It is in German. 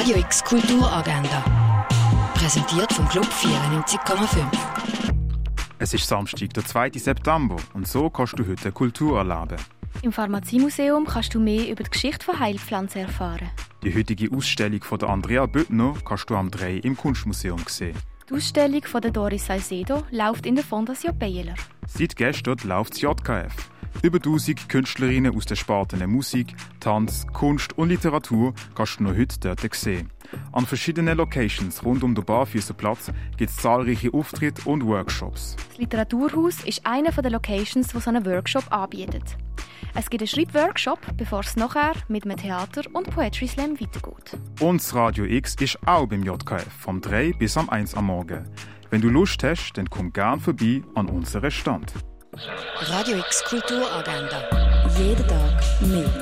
Radio X Kulturagenda. Präsentiert vom Club 94,5. Es ist Samstag, der 2. September, und so kannst du heute Kultur erleben. Im Pharmaziemuseum kannst du mehr über die Geschichte von Heilpflanzen erfahren. Die heutige Ausstellung von der Andrea Büttner kannst du am 3 im Kunstmuseum sehen. Die Ausstellung von der Doris Salcedo läuft in der Fondation Baylor. Seit gestern läuft das JKF. Über 1000 Künstlerinnen aus den Sparten Musik, Tanz, Kunst und Literatur kannst du noch heute dort sehen. An verschiedenen Locations rund um den Barfüßerplatz gibt es zahlreiche Auftritte und Workshops. Das Literaturhaus ist einer der Locations, die so einen Workshop anbietet. Es gibt einen Schreibworkshop, bevor es nachher mit einem Theater und Poetry Slam weitergeht. Und das Radio X ist auch beim JKF vom 3 bis am 1 am Morgen. Wenn du Lust hast, dann komm gern vorbei an unseren Stand. Radio X Kulturagenda. Jeden Tag mehr.